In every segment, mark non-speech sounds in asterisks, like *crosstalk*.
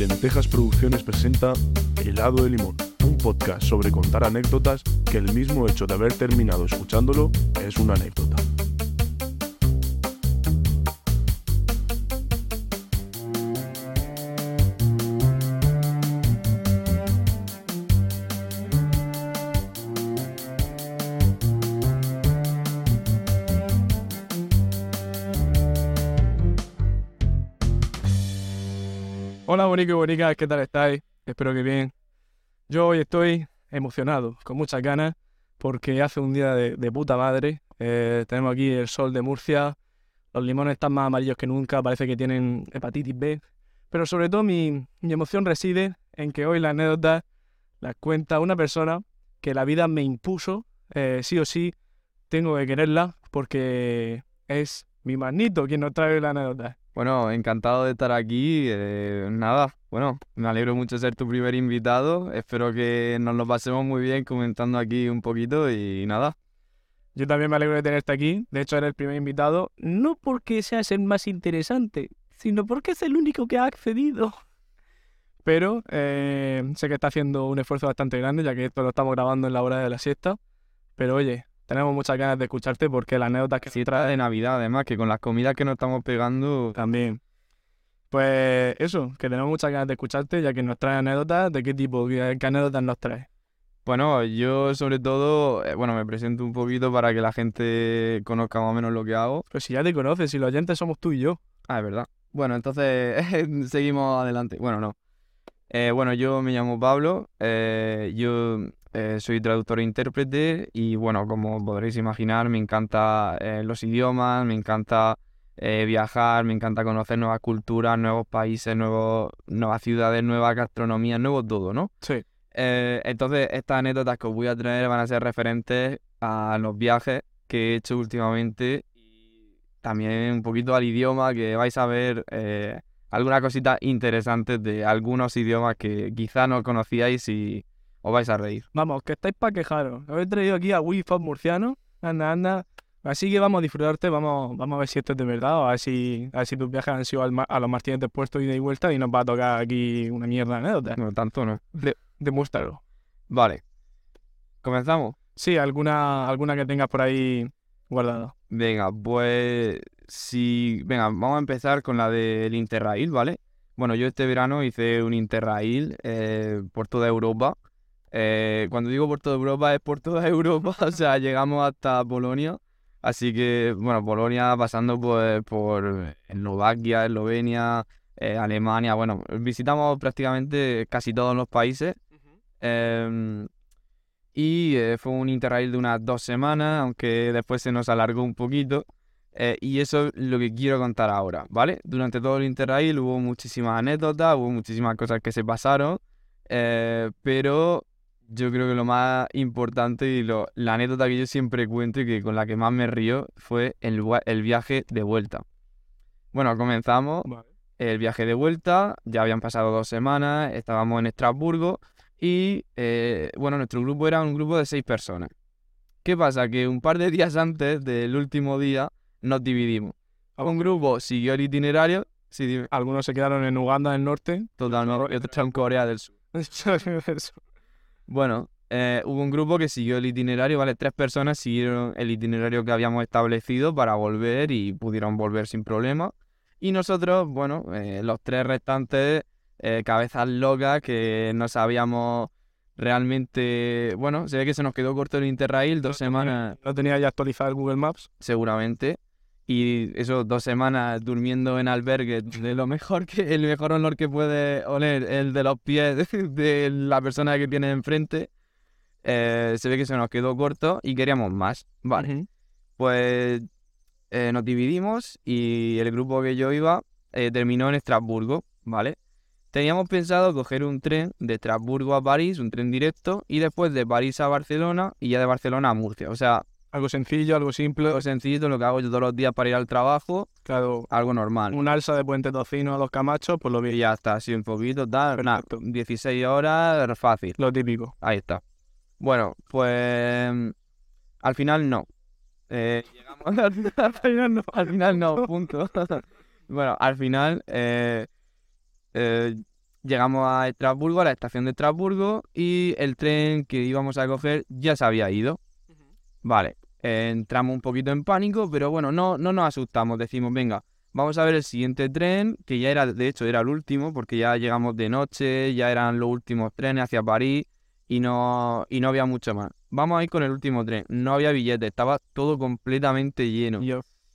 Lentejas Producciones presenta Helado de Limón, un podcast sobre contar anécdotas que el mismo hecho de haber terminado escuchándolo es una anécdota. Hola bonico y bonicas, ¿qué tal estáis? Espero que bien. Yo hoy estoy emocionado, con muchas ganas, porque hace un día de, de puta madre. Eh, tenemos aquí el sol de Murcia, los limones están más amarillos que nunca, parece que tienen hepatitis B. Pero sobre todo mi, mi emoción reside en que hoy la anécdota la cuenta una persona que la vida me impuso, eh, sí o sí, tengo que quererla, porque es mi manito quien nos trae la anécdota. Bueno, encantado de estar aquí. eh, nada, bueno, me alegro mucho de ser tu primer invitado. Espero que nos lo pasemos muy bien comentando aquí un poquito y nada. Yo también me alegro de tenerte aquí. De hecho, eres el primer invitado. No porque seas el más interesante, sino porque es el único que ha accedido. Pero eh, sé que está haciendo un esfuerzo bastante grande, ya que esto lo estamos grabando en la hora de la siesta. Pero oye, tenemos muchas ganas de escucharte porque la anécdota que Sí, trae de Navidad, además, que con las comidas que nos estamos pegando. también. Pues eso, que tenemos muchas ganas de escucharte, ya que nos trae anécdotas. ¿De qué tipo? ¿Qué, qué anécdotas nos traes? Bueno, yo sobre todo, eh, bueno, me presento un poquito para que la gente conozca más o menos lo que hago. Pues si ya te conoces, si los oyentes somos tú y yo. Ah, es verdad. Bueno, entonces *laughs* seguimos adelante. Bueno, no. Eh, bueno, yo me llamo Pablo, eh, yo eh, soy traductor e intérprete y bueno, como podréis imaginar, me encanta eh, los idiomas, me encanta eh, viajar, me encanta conocer nuevas culturas, nuevos países, nuevos, nuevas ciudades, nueva gastronomía, nuevo todo, ¿no? Sí. Entonces, estas anécdotas que os voy a traer van a ser referentes a los viajes que he hecho últimamente y también un poquito al idioma, que vais a ver algunas cositas interesantes de algunos idiomas que quizá no conocíais y os vais a reír. Vamos, que estáis para quejaros. Os he traído aquí a Wi-Fi murciano. Anda, anda. Así que vamos a disfrutarte, vamos, vamos a ver si esto es de verdad, o a ver si, a ver si tus viajes han sido al a los Martínez de Puerto ida y vuelta y nos va a tocar aquí una mierda de anécdota. No, tanto no. Demuéstralo. Vale. ¿Comenzamos? Sí, alguna, alguna que tengas por ahí guardada. Venga, pues si... Venga, vamos a empezar con la del Interrail, ¿vale? Bueno, yo este verano hice un Interrail eh, por toda Europa. Eh, cuando digo por toda Europa es por toda Europa, *laughs* o sea, llegamos hasta Polonia. Así que, bueno, Polonia pasando pues, por Eslovaquia, Eslovenia, eh, Alemania, bueno, visitamos prácticamente casi todos los países. Em, y eh, fue un interrail de unas dos semanas, aunque después se nos alargó un poquito. eh, y eso es lo que quiero contar ahora, ¿vale? Durante todo el interrail hubo muchísimas anécdotas, hubo muchísimas cosas que se pasaron, eh, pero yo creo que lo más importante y lo- la anécdota que yo siempre cuento y que con la que más me río fue el, viaje de vuelta. Bueno, comenzamos Vale. el viaje de vuelta, ya habían pasado dos semanas, estábamos en Estrasburgo y eh, bueno, nuestro grupo era un grupo de seis personas. ¿Qué pasa? Que un par de días antes del último día nos dividimos. Un grupo siguió el itinerario, sí, Algunos se quedaron en Uganda del norte. totalmente, y otros en Corea del Sur. *laughs* Bueno, eh, hubo un grupo que siguió el itinerario, ¿vale? Tres personas siguieron el itinerario que habíamos establecido para volver y pudieron volver sin problema. Y nosotros, bueno, eh, los tres restantes, eh, cabezas locas, que no sabíamos realmente, bueno, se ve que se nos quedó corto el Interrail, dos semanas No tenía ya actualizado el Google Maps. seguramente. Y eso, dos semanas durmiendo en albergue, de lo mejor que, el mejor olor que puede oler, el de los pies *laughs* de la persona que tiene enfrente. Eh, se ve que se nos quedó corto y queríamos más. Vale, pues eh, nos dividimos y el grupo que yo iba eh, terminó en Estrasburgo, ¿vale? Teníamos pensado coger un tren de Estrasburgo a París, un tren directo, y después de París a Barcelona y ya de Barcelona a Murcia. O sea, Algo sencillo, algo simple. lo sencillito, lo que hago yo todos los días para ir al trabajo, Claro, algo normal. un alza de puente tocino a los camachos, pues lo Y vi. ya está, así un poquito, tal, nada, Perfecto. 16 horas, fácil, Lo típico. ahí está. Bueno, pues al final no. Eh, llegamos al *laughs* final no, al final no, punto. *laughs* Bueno, al final eh, eh, Llegamos a Estrasburgo, a la estación de Estrasburgo, y el tren que íbamos a coger ya se había ido. Vale, eh, entramos un poquito en pánico, pero bueno, no, no nos asustamos. Decimos, venga, vamos a ver el siguiente tren, que ya era, de hecho, era el último, porque ya llegamos de noche, ya eran los últimos trenes hacia París y no, y no había mucho más. Vamos a ir con el último tren. No había billetes, estaba todo completamente lleno.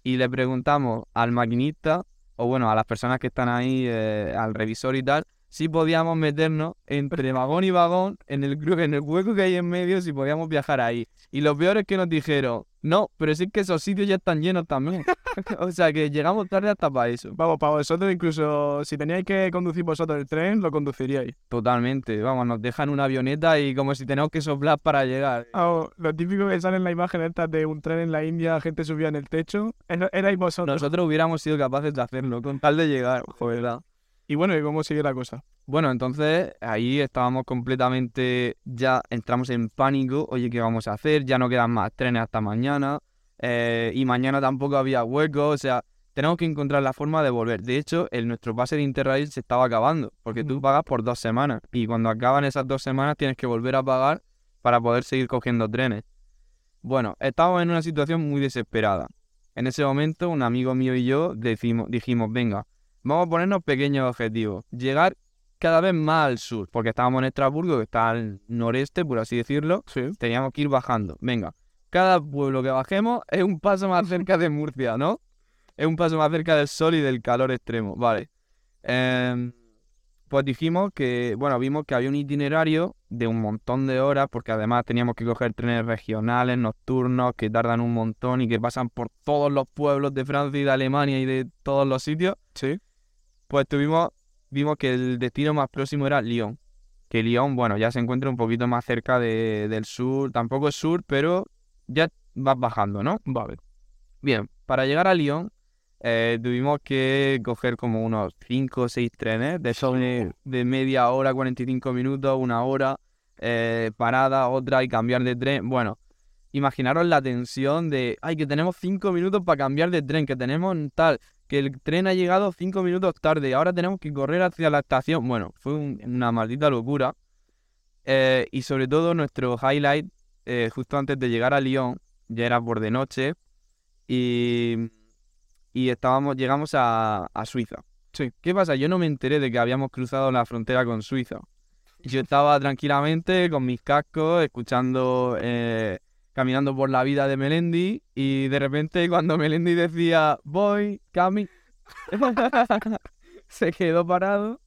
Y le preguntamos al maquinista, o bueno, a las personas que están ahí, eh, al revisor y tal, si podíamos meternos entre vagón y vagón, en el, en el hueco que hay en medio, si podíamos viajar ahí. Y lo peor es que nos dijeron, no, pero sí que esos sitios ya están llenos también. *laughs* *laughs* o sea que llegamos tarde hasta para eso. Vamos, para vosotros, incluso si teníais que conducir vosotros el tren, lo conduciríais. Totalmente, vamos, nos dejan una avioneta y como si tenemos que soplar para llegar. Ah, lo típico que sale en la imagen esta de un tren en la India, gente subía en el techo, era- erais vosotros. Nosotros hubiéramos sido capaces de hacerlo con tal de llegar, joder. *laughs* Y bueno, ¿y cómo sigue la cosa? Bueno, entonces ahí estábamos completamente, ya entramos en pánico, oye, ¿qué vamos a hacer? Ya no quedan más trenes hasta mañana, eh, y mañana tampoco había hueco, o sea, tenemos que encontrar la forma de volver. De hecho, el, nuestro pase de Interrail se estaba acabando, porque tú pagas por dos semanas, y cuando acaban esas dos semanas tienes que volver a pagar para poder seguir cogiendo trenes. Bueno, estábamos en una situación muy desesperada. En ese momento, un amigo mío y yo decimos, dijimos, venga, vamos a ponernos pequeños objetivos. Llegar cada vez más al sur, porque estábamos en Estrasburgo, que está al noreste, por así decirlo, Sí. teníamos que ir bajando. Venga, cada pueblo que bajemos es un paso más cerca de Murcia, ¿no? Es un paso más cerca del sol y del calor extremo, vale. Em, pues dijimos que, bueno, vimos que había un itinerario de un montón de horas, porque además teníamos que coger trenes regionales, nocturnos, que tardan un montón y que pasan por todos los pueblos de Francia y de Alemania y de todos los sitios Sí. Pues tuvimos, vimos que el destino más próximo era Lyon. Que Lyon, bueno, ya se encuentra un poquito más cerca de- del sur, tampoco es sur, pero ya vas bajando, ¿no? Vale. Bien, para llegar a Lyon eh, tuvimos que coger como unos 5 o 6 trenes, de esos de, de media hora, 45 minutos, una hora, eh, parada, otra y cambiar de tren. Bueno, imaginaros la tensión de, ay, que tenemos 5 minutos para cambiar de tren, que tenemos tal, que el tren ha llegado 5 minutos tarde, ahora tenemos que correr hacia la estación. Bueno, fue un- una maldita locura. Eh, y sobre todo nuestro highlight, eh, justo antes de llegar a Lyon, ya era por de noche, y, y estábamos, llegamos a, a Suiza. Sí. ¿Qué pasa? Yo no me enteré de que habíamos cruzado la frontera con Suiza. Yo estaba tranquilamente con mis cascos, escuchando, eh, caminando por la vida de Melendi, y de repente cuando *laughs* Melendi decía, voy, Cami, *laughs* se quedó parado,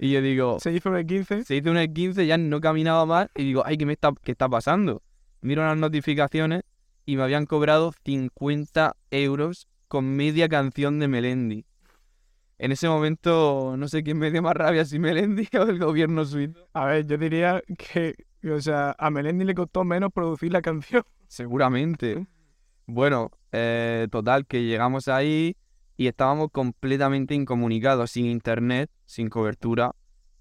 y yo digo, Se hizo en el 15. se hizo un 15, ya no caminaba más y digo, ay, ¿qué, me está, qué está pasando? Miro las notificaciones y me habían cobrado 50 euros con media canción de Melendi. En ese momento no sé quién me dio más rabia, si Melendi *laughs* o el gobierno suizo. A ver, yo diría que, o sea, a Melendi le costó menos producir la canción. *laughs* Seguramente. Bueno, eh, total, que llegamos ahí y estábamos completamente incomunicados, sin internet, sin cobertura,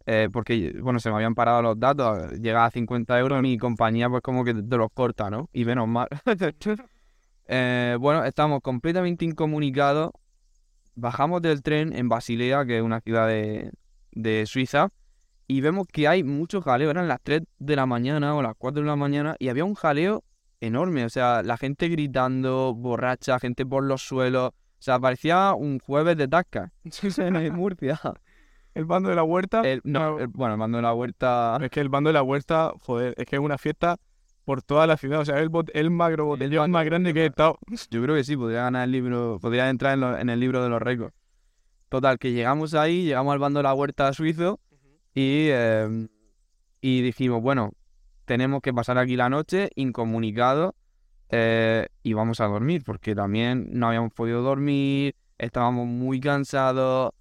eh, porque, bueno, se me habían parado los datos, llegaba a 50 euros, mi compañía pues como que te los corta, ¿no? Y menos mal. *laughs* Eh, bueno, estábamos completamente incomunicados, bajamos del tren en Basilea, que es una ciudad de, de Suiza, y vemos que hay mucho jaleo, eran las 3 de la mañana o las 4 de la mañana, y había un jaleo enorme, o sea, la gente gritando, borracha, gente por los suelos, o sea, parecía un jueves de tasca *laughs* en Murcia. El bando de la huerta. El- no, el- bueno, el mando de la huerta. Es que el bando de la huerta, joder, es que es una fiesta por toda la ciudad. O sea, es el, bot- el magro botellón más grande que he estado. *laughs* Yo creo que sí, podría ganar el libro, podría entrar en, lo- en el libro de los récords. Total, que llegamos ahí, llegamos al bando de la huerta suizo y, eh, y dijimos, bueno, tenemos que pasar aquí la noche incomunicados eh, y vamos a dormir, porque también no habíamos podido dormir, estábamos muy cansados.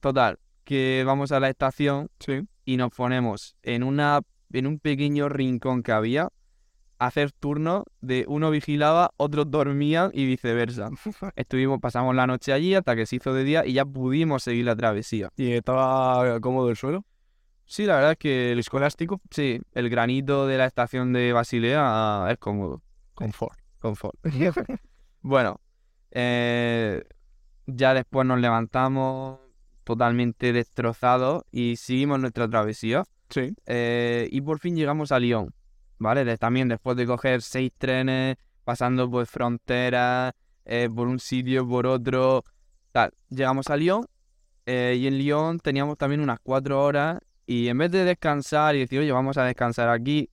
Total, que vamos a la estación Sí. y nos ponemos en una en un pequeño rincón que había hacer turnos de uno vigilaba, otros dormían y viceversa. *laughs* Estuvimos, pasamos la noche allí hasta que se hizo de día y ya pudimos seguir la travesía. Y estaba cómodo el suelo. Sí, la verdad es que El escolástico. sí, el granito de la estación de Basilea ah, es cómodo. Confort. Confort. *laughs* bueno, eh, ya después nos levantamos totalmente destrozados y seguimos nuestra travesía. Sí. Eh, y por fin llegamos a Lyon, ¿vale? De- también después de coger seis trenes, pasando por fronteras, eh, por un sitio, por otro, tal. Llegamos a Lyon eh, y en Lyon teníamos también unas cuatro horas y en vez de descansar y decir, oye, vamos a descansar aquí,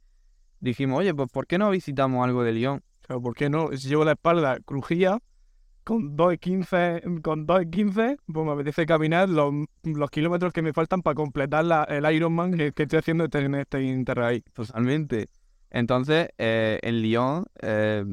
dijimos, oye, pues ¿por qué no visitamos algo de Lyon? Claro, ¿por qué no? Si llevo la espalda crujía, con 2.15, con 2.15, pues me apetece caminar los, los kilómetros que me faltan para completar la- el Ironman que, que estoy haciendo este, en este Interrail. Totalmente. Entonces, eh, en Lyon, eh,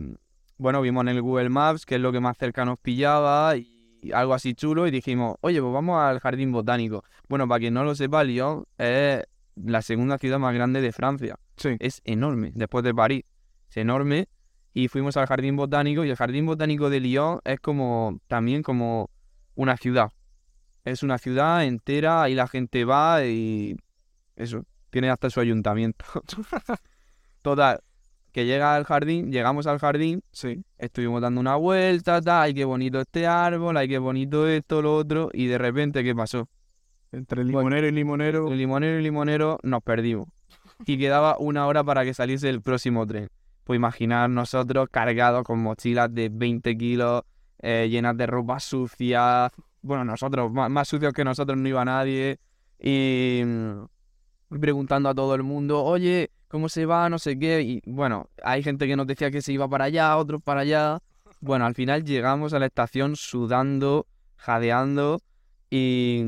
bueno, vimos en el Google Maps qué es lo que más cerca nos pillaba y algo así chulo y dijimos, oye, pues vamos al Jardín Botánico. Bueno, para quien no lo sepa, Lyon es la segunda ciudad más grande de Francia. Sí. Es enorme, después de París. Es enorme. Y fuimos al Jardín Botánico y el Jardín Botánico de Lyon es como, también como una ciudad. Es una ciudad entera, ahí la gente va y eso, tiene hasta su ayuntamiento. *laughs* Total, que llega al jardín, llegamos al jardín, Sí. estuvimos dando una vuelta, tal, ay, qué bonito este árbol, ay, qué bonito esto, lo otro, y de repente, ¿qué pasó? Entre limonero y limonero. El limonero y limonero nos perdimos. Y quedaba una hora para que saliese el próximo tren. Pues imaginar nosotros cargados con mochilas de 20 kilos, eh, llenas de ropa sucia. Bueno, nosotros, más, más sucios que nosotros no iba nadie. Y mm, preguntando a todo el mundo, oye, ¿cómo se va? No sé qué. Y bueno, hay gente que nos decía que se iba para allá, otros para allá. Bueno, al final llegamos a la estación sudando, jadeando. Y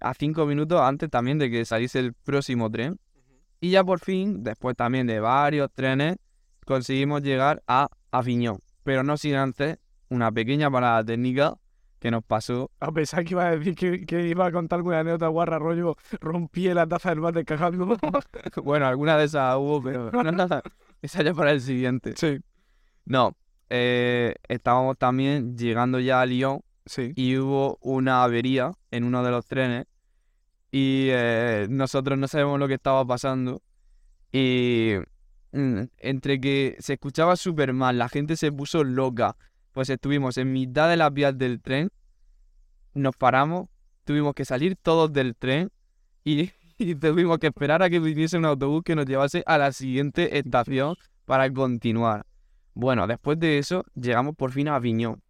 a cinco minutos antes también de que saliese el próximo tren. Y ya por fin, después también de varios trenes, conseguimos llegar a Aviñón. Pero no sin antes una pequeña parada técnica que nos pasó. A pesar que iba a decir que, que iba a contar alguna anécdota guarra, rollo, rompí la taza del bate cagando. *laughs* Bueno, alguna de esas hubo, pero nada, esa ya para el siguiente. sí. No, eh, estábamos también llegando ya a Lyon Sí. y hubo una avería en uno de los trenes y eh, nosotros no sabemos lo que estaba pasando y mm, entre que se escuchaba súper mal, la gente se puso loca, pues estuvimos en mitad de las vías del tren, nos paramos, tuvimos que salir todos del tren *laughs* y, tuvimos que esperar a que viniese un autobús que nos llevase a la siguiente estación para continuar. Bueno, después de eso llegamos por fin a Aviñón.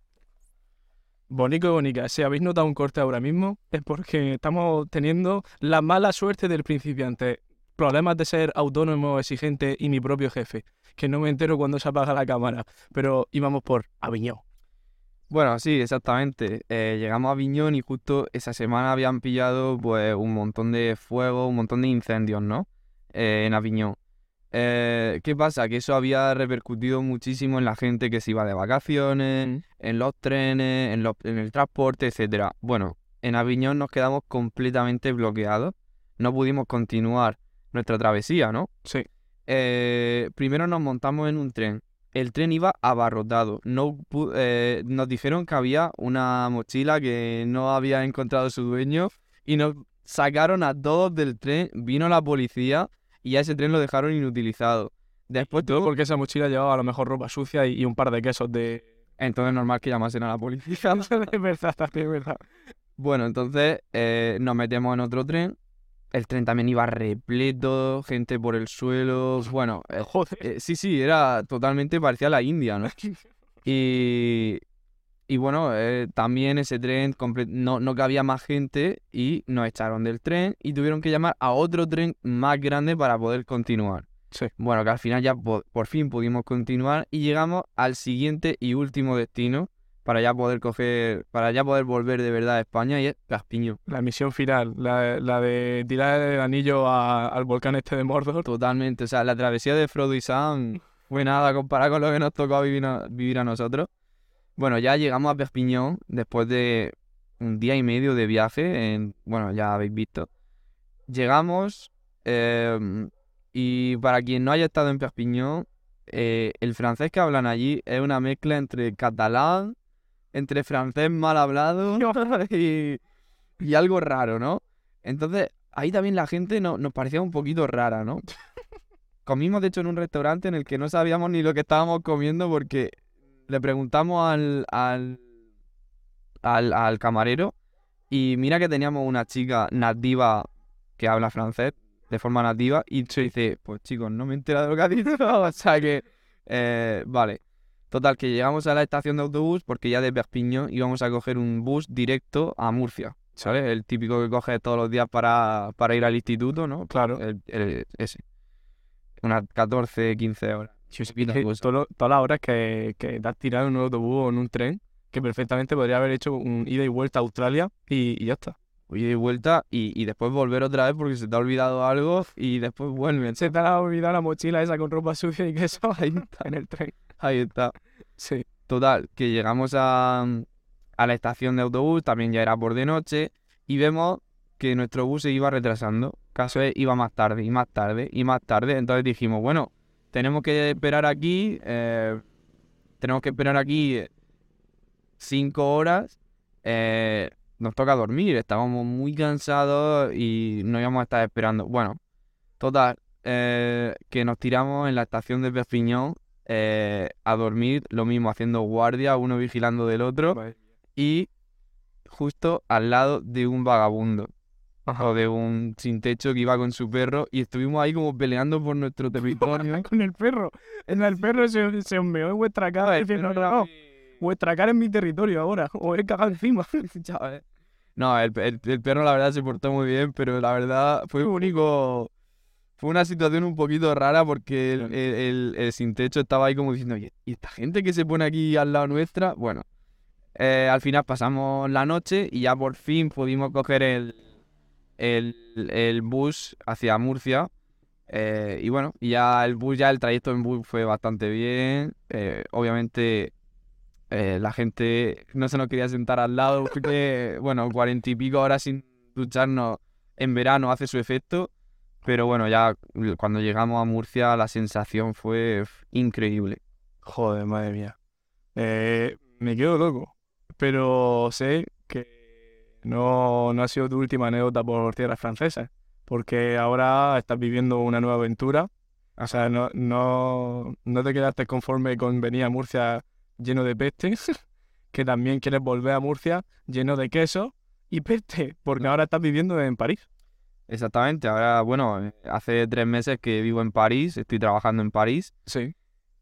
Bonico y Bonica, si habéis notado un corte ahora mismo, es porque estamos teniendo la mala suerte del principiante. Problemas de ser autónomo, exigente y mi propio jefe. Que no me entero cuando se apaga la cámara. Pero íbamos por Aviñón. Bueno, sí, exactamente. Eh, llegamos a Aviñón y justo esa semana habían pillado pues un montón de fuego, un montón de incendios, ¿no? Eh, en Aviñón. Eh, ¿qué pasa? Que eso había repercutido muchísimo en la gente que se iba de vacaciones, en los trenes, en, los- en el transporte, etcétera. Bueno, en Aviñón nos quedamos completamente bloqueados. No pudimos continuar nuestra travesía, ¿no? Sí. Eh, primero nos montamos en un tren. El tren iba abarrotado. No eh, nos dijeron que había una mochila que no había encontrado su dueño y nos sacaron a todos del tren. Vino la policía y a ese tren lo dejaron inutilizado. Después Todo porque esa mochila llevaba a lo mejor ropa sucia y, y un par de quesos de... Entonces normal que llamasen a la policía. *laughs* es verdad, es verdad. Bueno, entonces eh, nos metemos en otro tren. El tren también iba repleto, gente por el suelo. *laughs* Bueno, eh, Joder. eh, sí, sí, era totalmente parecía la India, ¿no? *laughs* Y, y bueno, eh, también ese tren no, no cabía más gente y nos echaron del tren y tuvieron que llamar a otro tren más grande para poder continuar. Sí. Bueno, que al final ya po- por fin pudimos continuar y llegamos al siguiente y último destino para ya poder coger, para ya poder volver de verdad a España y es Caspiño. La misión final, la, la de tirar el anillo a- al volcán este de Mordor. Totalmente, o sea, la travesía de Frodo y Sam fue nada comparada con lo que nos tocó vivir a, vivir a nosotros. Bueno, ya llegamos a Perpiñón después de un día y medio de viaje, en, bueno, ya habéis visto. Llegamos em, y para quien no haya estado en Perpiñón, eh, el francés que hablan allí es una mezcla entre catalán, entre francés mal hablado *laughs* *laughs* y, y algo raro, ¿no? Entonces, ahí también la gente no- nos parecía un poquito rara, ¿no? *laughs* Comimos, de hecho, en un restaurante en el que no sabíamos ni lo que estábamos comiendo porque le preguntamos al, al, al, al camarero Y mira que teníamos una chica nativa que habla francés de forma nativa y se dice, pues chicos, no me entera de lo que ha dicho. o sea que, eh, vale. Total, que llegamos a la estación de autobús porque ya de Perpignan íbamos a coger un bus directo a Murcia. ¿Sabes? El típico que coges todos los días para, para ir al instituto, ¿no? Claro. El- el- ese. Unas 14, 15 horas. Sí, sí, pues- todas las horas que, que te has tirado en un autobús o en un tren, que perfectamente podría haber hecho un ida y vuelta a Australia y, y ya está. Ida y vuelta y, y después volver otra vez porque se te ha olvidado algo y después vuelven. Se te ha olvidado la mochila esa con ropa sucia y queso ahí está, *laughs* en el tren. Ahí está. Sí. Total, que llegamos a, a la estación de autobús, también ya era por de noche, y vemos que nuestro bus se iba retrasando. Caso es, iba más tarde y más tarde y más tarde. Entonces dijimos, bueno, tenemos que esperar aquí, eh, tenemos que esperar aquí eh, cinco horas. eh, nos toca dormir, estábamos muy cansados y no íbamos a estar esperando. Bueno, total, que nos tiramos en la estación de Perpignan eh, a dormir, lo mismo, haciendo guardia, uno vigilando del otro, y justo al lado de un vagabundo o de un sin techo que iba con su perro, y estuvimos ahí como peleando por nuestro *laughs* territorio. Con el perro. En el perro se, se onmeó en vuestra cara diciendo, no, vuestra cara es mi territorio ahora. O he cagado encima. *laughs* Chaval. No, el, el- el perro la verdad se portó muy bien, pero la verdad fue único. Fue una situación un poquito rara porque el, Claro. el- el- el sin techo estaba ahí como diciendo, "Oye, ¿y esta gente que se pone aquí al lado nuestra? Bueno, eh, al final pasamos la noche y ya por fin pudimos coger el, el, bus hacia Murcia. eh, y bueno, ya el bus, ya el trayecto en bus fue bastante bien. eh, obviamente la gente no se nos quería sentar al lado porque, bueno, cuarenta y pico horas sin ducharnos en verano hace su efecto. Pero bueno, ya cuando llegamos a Murcia la sensación fue increíble. Joder, madre mía. Eh, me quedo loco. Pero sé que no, no ha sido tu última anécdota por tierras francesas. Porque ahora estás viviendo una nueva aventura. O sea, no, no, no te quedaste conforme con venir a Murcia lleno de peste, *laughs* que también quieres volver a Murcia lleno de queso y peste, porque ahora estás viviendo en París. Exactamente, ahora, bueno, eh, hace tres meses que vivo en París, estoy trabajando en París Sí.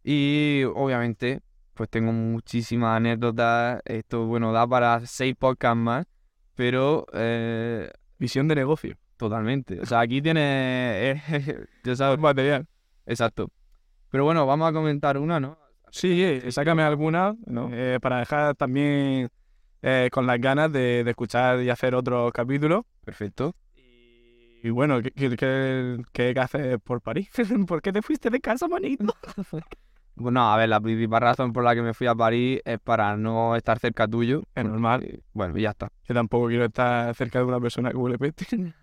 y obviamente pues tengo muchísimas anécdotas. Esto, bueno, da para seis podcasts más, pero eh, Visión de negocio. totalmente. O sea, aquí tiene, eh, *laughs* ya sabes, Material. exacto. Pero bueno, vamos a comentar una, ¿no? Sí, eh, sácame alguna ¿No? eh, para dejar también eh, con las ganas de, de escuchar y hacer otros capítulos. Perfecto. Y bueno, ¿qué, qué, qué, haces por París? *laughs* ¿Por qué te fuiste de casa, manito? *laughs* Bueno, a ver, la principal razón por la que me fui a París es para no estar cerca tuyo. Es normal. Bueno, y ya está. Yo tampoco quiero estar cerca de una persona que huele peste. *laughs*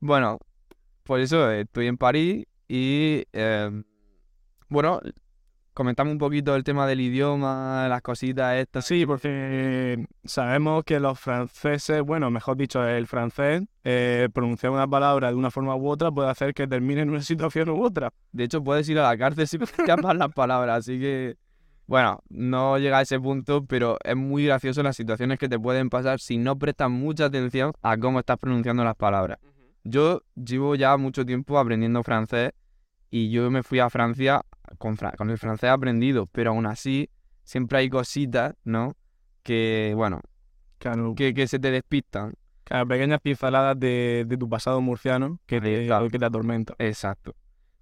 Bueno, por eso estoy en París y eh, bueno, comentamos un poquito el tema del idioma, las cositas estas. Sí, porque sabemos que los franceses, bueno, mejor dicho, el francés, eh, pronunciar una palabra de una forma u otra puede hacer que termine en una *laughs* situación u otra. De hecho, puedes ir a la cárcel si *laughs* pronuncias mal las palabras, así que bueno, no llega a ese punto, pero es muy gracioso las situaciones que te pueden pasar si no prestas mucha atención a cómo estás pronunciando las palabras. Yo llevo ya mucho tiempo aprendiendo francés y yo me fui a Francia con, el francés aprendido, pero aún así siempre hay cositas, ¿no? Que, bueno, Claro, que, que se te despistan. claro, pequeñas pinceladas de, de tu pasado murciano que te, Claro. que te atormentan. Exacto.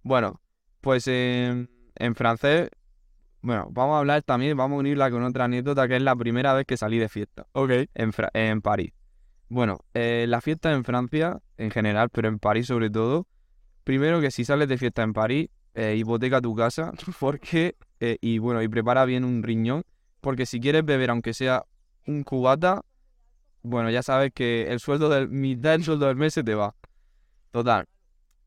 Bueno, pues en, en francés, bueno, vamos a hablar también, vamos a unirla con otra anécdota que es la primera vez que salí de fiesta Ok, en, Fra- en París. Bueno, eh, la fiesta en Francia en general, pero en París sobre todo, primero que si sales de fiesta en París, eh, hipoteca tu casa, *laughs* porque, eh, y bueno, y prepara bien un riñón, porque si quieres beber, aunque sea un cubata, bueno, ya sabes que el sueldo del, mitad del sueldo del mes se te va. Total.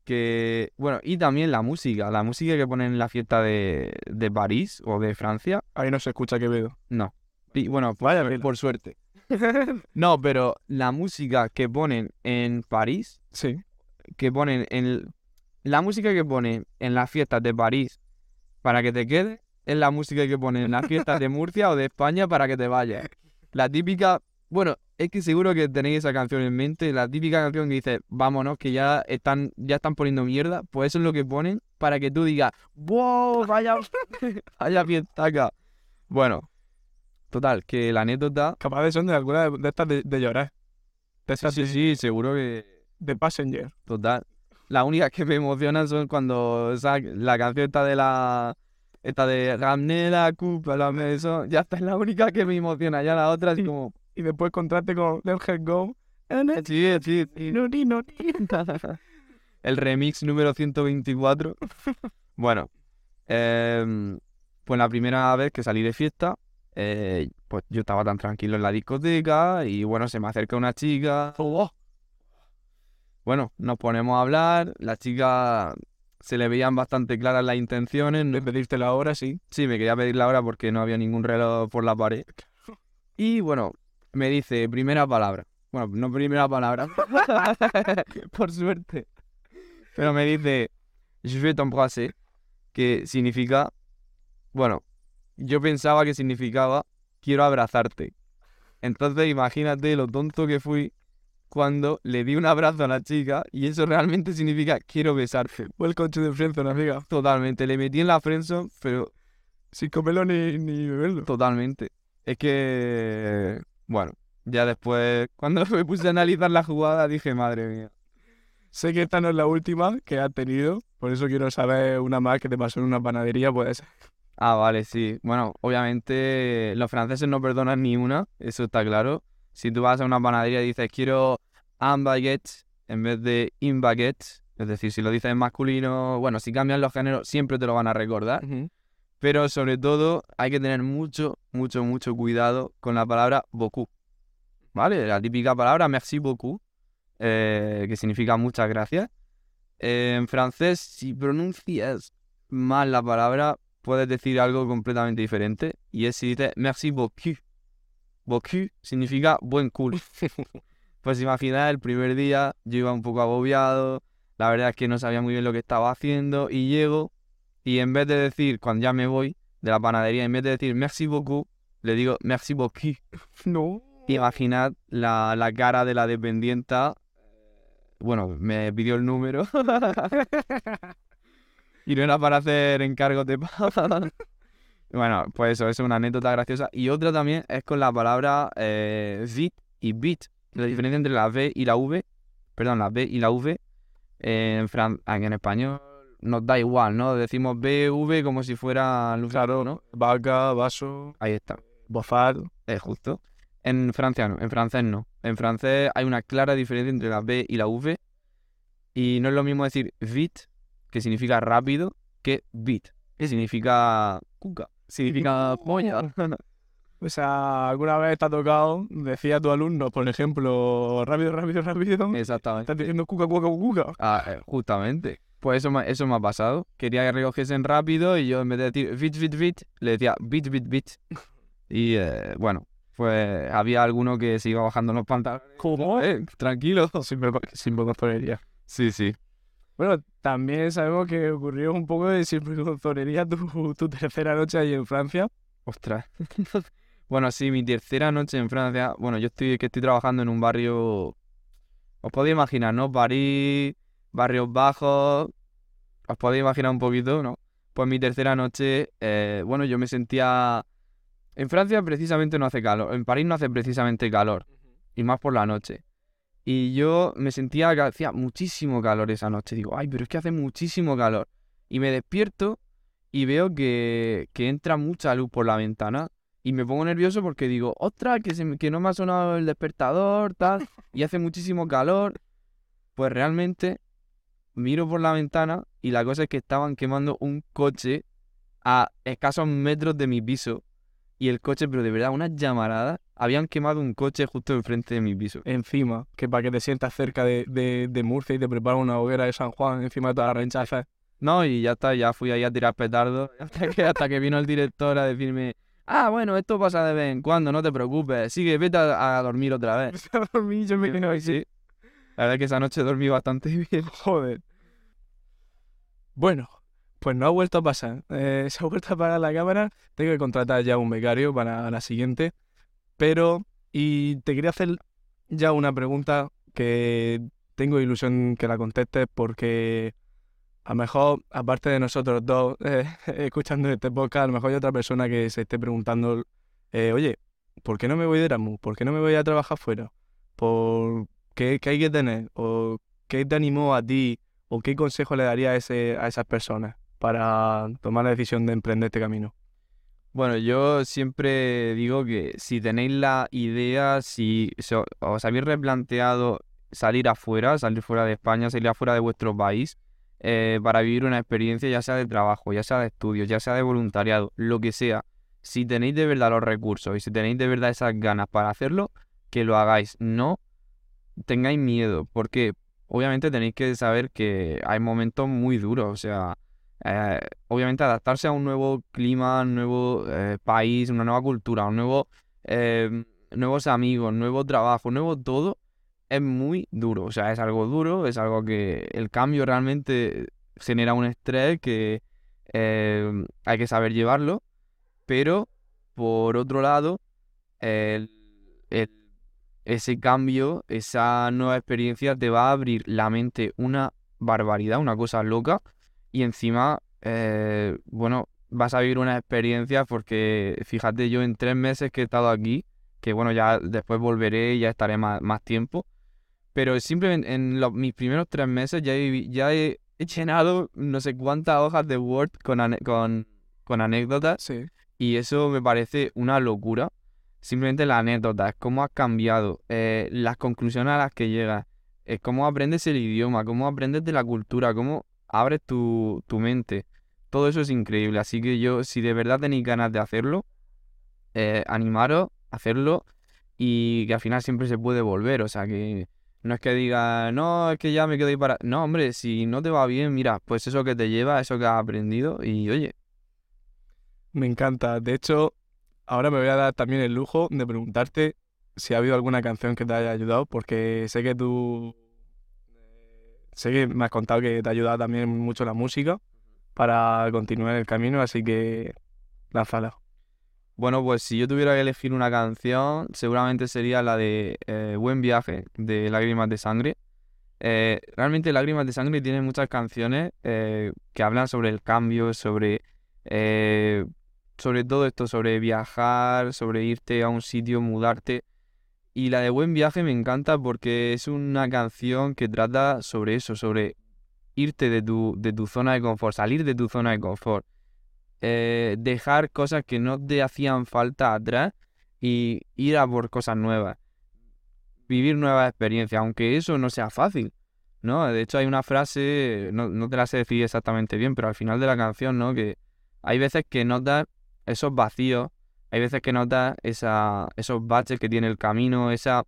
Que, bueno, y también la música, la música que ponen en la fiesta de, de París o de Francia, ahí no se escucha Quevedo. no. Y bueno, por, Vaya tela. por suerte. *laughs* No, pero la música que ponen en París, Sí, que ponen en... La música que ponen en las fiestas de París para que te quedes, es la música que ponen en las fiestas de Murcia o de España para que te vayas. La típica... Bueno, es que seguro que tenéis esa canción en mente, la típica canción que dice, vámonos, que ya están, ya están poniendo mierda, pues eso es lo que ponen para que tú digas, wow, vaya, *laughs* vaya fiestaca. Bueno, total, que la anécdota, Capaz de son de alguna de, de estas de, de llorar. De sí, estas sí, de, sí, seguro que, de Passenger. total. Las únicas que me emocionan son cuando esa- la canción esta de la, esta de Ramener la coupe, la maison, ya está, es la única que me emociona, ya la otra es como, Y después contraste con Let Her Go. sí, sí, sí. No, ni, no, el remix número 124. Bueno, em, pues la primera vez que salí de fiesta, eh, pues yo estaba tan tranquilo en la discoteca y bueno, se me acerca una chica. Bueno, nos ponemos a hablar, la chica se le veían bastante claras las intenciones. no- De pedirte la hora, sí. Sí, me quería pedir la hora porque no había ningún reloj por la pared. Y bueno, me dice primera palabra. Bueno, no primera palabra. *laughs* por suerte. Pero me dice Je vais t'embrasser, que significa. Bueno, yo pensaba que significaba quiero abrazarte. Entonces imagínate lo tonto que fui cuando le di un abrazo a la chica y eso realmente significa quiero besarte. Welcome to the friendzone, amiga. Totalmente, le metí en la friendzone, pero Sin comerlo ni, ni beberlo. Totalmente. Es que, bueno, ya después, cuando *laughs* me puse a analizar la jugada, dije, madre mía. Sé que esta no es la última que has tenido, por eso quiero saber una más que te pasó en una panadería, puede ser. Ah, vale, sí. Bueno, obviamente los franceses no perdonan ni una, eso está claro. Si tú vas a una panadería y dices, quiero un baguette en vez de in baguette, es decir, si lo dices en masculino, bueno, si cambian los géneros, siempre te lo van a recordar. Pero sobre todo hay que tener mucho, mucho, mucho cuidado con la palabra beaucoup. ¿Vale? La típica palabra merci beaucoup, eh, que significa muchas gracias. Eh, en francés, si pronuncias mal la palabra, puedes decir algo completamente diferente. Y es si dices merci beaucoup. Beaucoup significa buen culo. *laughs* Pues imaginad, el primer día yo iba un poco agobiado, la verdad es que no sabía muy bien lo que estaba haciendo y llego y en vez de decir, cuando ya me voy de la panadería, en vez de decir merci beaucoup, le digo merci beaucoup. *laughs* No. Imaginad la, la cara de la dependienta. Bueno, me pidió el número. *laughs* y no era para hacer encargos de pago. Bueno, pues eso, eso es una anécdota graciosa. Y otra también es con la palabra eh, y bit. La diferencia entre la V y la V. Perdón, la B y la V. En, fran- ah, en español nos da igual, ¿no? Decimos BV como si fuera... luz, Claro, ¿no? Vaca, vaso, Ahí está. bozar. Es justo. En Francia no, en francés no. En francés hay una clara diferencia entre la B y la V. Y no es lo mismo decir vite, que significa rápido, que bit, que significa cuca. Significa *laughs* polla. O sea, alguna vez te ha tocado, decía a tu alumno, por ejemplo, rápido, rápido, rápido. Exactamente. Estás diciendo cuca, cuca, cuca. Ah, eh, justamente. Pues eso me, eso me ha pasado. Quería que recogiesen rápido y yo en vez de decir bit, bit, bit, le decía bit, bit, bit. Y eh, bueno, pues había alguno que se iba bajando los pantalones. ¿Cómo? Eh, tranquilo. Sin, sin vergonzonería. Sí, sí. Bueno, también sabemos que ocurrió un poco de sinvergonzonería tu, tu tercera noche ahí en Francia. Ostras. *laughs* bueno, sí, mi tercera noche en Francia. Bueno, yo estoy que estoy trabajando en un barrio. Os podéis imaginar, ¿no? París, barrios bajos. Os podéis imaginar un poquito, ¿no? Pues mi tercera noche, eh, bueno, yo me sentía. En Francia precisamente no hace calor. En París no hace precisamente calor. Y más por la noche. Y yo me sentía que hacía muchísimo calor esa noche. Digo, ay, pero es que hace muchísimo calor. Y me despierto y veo que, que entra mucha luz por la ventana. Y me pongo nervioso porque digo, ostras, que, se que no me ha sonado el despertador, tal. Y hace muchísimo calor. Pues realmente miro por la ventana y la cosa es que estaban quemando un coche a escasos metros de mi piso. Y el coche, pero de verdad, unas llamaradas. Habían quemado un coche justo enfrente de mi piso. Encima, que para que te sientas cerca de, de, de Murcia y te preparan una hoguera de San Juan encima de todas las rechazas. No, y ya está, ya fui ahí a tirar petardos. *laughs* Hasta que, hasta que vino el director a decirme, ah, bueno, esto pasa de vez en cuando, no te preocupes. Sigue, vete a, a dormir otra vez. *laughs* a dormir, yo me quedo ahí. Sí. La verdad es que esa noche dormí bastante *laughs* bien. Joder. Bueno, pues no ha vuelto a pasar. Eh, se ha vuelto a apagar la cámara. Tengo que contratar ya un becario para la siguiente. Pero, y te quería hacer ya una pregunta que tengo ilusión que la contestes porque a lo mejor, aparte de nosotros dos eh, *laughs* escuchando este podcast, a lo mejor hay otra persona que se esté preguntando, eh, oye, ¿por qué no me voy de Erasmus? ¿Por qué no me voy a trabajar fuera? ¿Por qué, qué hay que tener? ¿O qué te animó a ti? ¿O qué consejo le daría a, ese, a esas personas para tomar la decisión de emprender este camino? Bueno, yo siempre digo que si tenéis la idea, si os habéis replanteado salir afuera, salir fuera de España, salir afuera de vuestro país, eh, para vivir una experiencia, ya sea de trabajo, ya sea de estudios, ya sea de voluntariado, lo que sea, si tenéis de verdad los recursos y si tenéis de verdad esas ganas para hacerlo, que lo hagáis. No tengáis miedo, porque obviamente tenéis que saber que hay momentos muy duros, o sea, eh, obviamente adaptarse a un nuevo clima, un nuevo eh, país, una nueva cultura, un nuevo, eh, nuevos amigos, nuevo trabajo, nuevo todo, es muy duro. O sea, es algo duro, es algo que el cambio realmente genera un estrés que eh, hay que saber llevarlo, pero por otro lado, el- el- ese cambio, esa nueva experiencia te va a abrir la mente una barbaridad, una cosa loca y encima, eh, bueno, vas a vivir una experiencia porque fíjate, yo en tres meses que he estado aquí, que bueno, ya después volveré y ya estaré más, más tiempo, pero simplemente en los- mis primeros tres meses ya he, ya he, he llenado no sé cuántas hojas de Word con, ane- con, con anécdotas Sí. y eso me parece una locura. Simplemente la anécdota, es cómo has cambiado, eh, las conclusiones a las que llegas, es cómo aprendes el idioma, cómo aprendes de la cultura, cómo abres tu, tu mente. Todo eso es increíble. Así que yo, si de verdad tenéis ganas de hacerlo, eh, animaros a hacerlo y que al final siempre se puede volver. O sea que no es que diga, no, es que ya me quedo ahí para. No, hombre, si no te va bien, mira, pues eso que te lleva, eso que has aprendido y oye, Me encanta. De hecho, ahora me voy a dar también el lujo de preguntarte si ha habido alguna canción que te haya ayudado, porque sé que tú... Sé que me has contado que te ha ayudado también mucho la música para continuar el camino, así que lánzala. Bueno, pues si yo tuviera que elegir una canción, seguramente sería la de eh, Buen Viaje, de Lágrimas de Sangre. Eh, realmente Lágrimas de Sangre tiene muchas canciones eh, que hablan sobre el cambio, sobre, sobre todo esto, sobre viajar, sobre irte a un sitio, mudarte. Y la de Buen Viaje me encanta porque es una canción que trata sobre eso, sobre irte de tu, de tu zona de confort, salir de tu zona de confort eh, dejar cosas que no te hacían falta atrás y ir a por cosas nuevas. Vivir nuevas experiencias, aunque eso no sea fácil, ¿no? De hecho hay una frase, no, no te la sé decir exactamente bien, pero al final de la canción, ¿no? Que hay veces que notas esos vacíos, hay veces que notas esa, esos baches que tiene el camino, esa,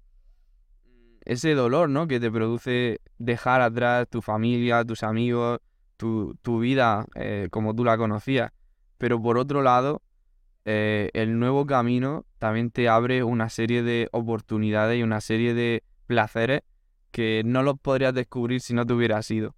ese dolor, ¿no? Que te produce dejar atrás tu familia, tus amigos, tu, tu vida eh, como tú la conocías. Pero por otro lado, eh, el nuevo camino también te abre una serie de oportunidades y una serie de placeres que no los podrías descubrir si no te hubieras ido.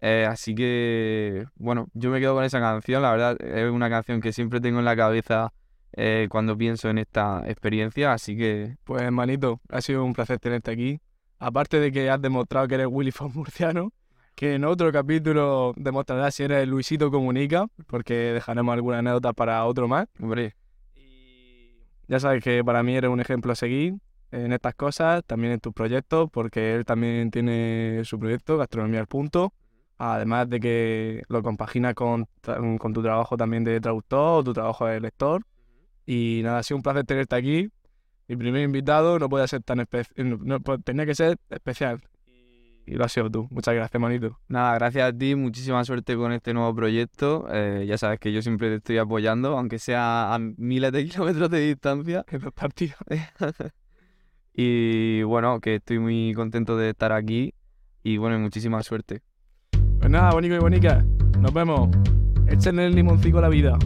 Eh, así que, bueno, yo me quedo con esa canción, la verdad es una canción que siempre tengo en la cabeza eh, cuando pienso en esta experiencia, así que Pues hermanito, ha sido un placer tenerte aquí. Aparte de que has demostrado que eres Willy Fox murciano, que en otro capítulo demostrarás si eres Luisito Comunica, porque dejaremos alguna anécdota para otro más. hombre, Ya sabes que para mí eres un ejemplo a seguir en estas cosas, también en tus proyectos, porque él también tiene su proyecto, Gastronomía al Punto, además de que lo compagina con, con tu trabajo también de traductor o tu trabajo de lector. Y nada, ha sido un placer tenerte aquí. Mi primer invitado no puede ser tan especial, no, pues tenía que ser especial. Y lo has sido tú. Muchas gracias, manito. nada, gracias a ti, muchísima suerte con este nuevo proyecto. eh, ya sabes que yo siempre te estoy apoyando, aunque sea a miles de *laughs* kilómetros de distancia. En los partidos. *laughs* Y bueno, que estoy muy contento de estar aquí y bueno, muchísima suerte. Pues nada, bonico y bonica. Nos vemos. Échenle el limoncito a la vida.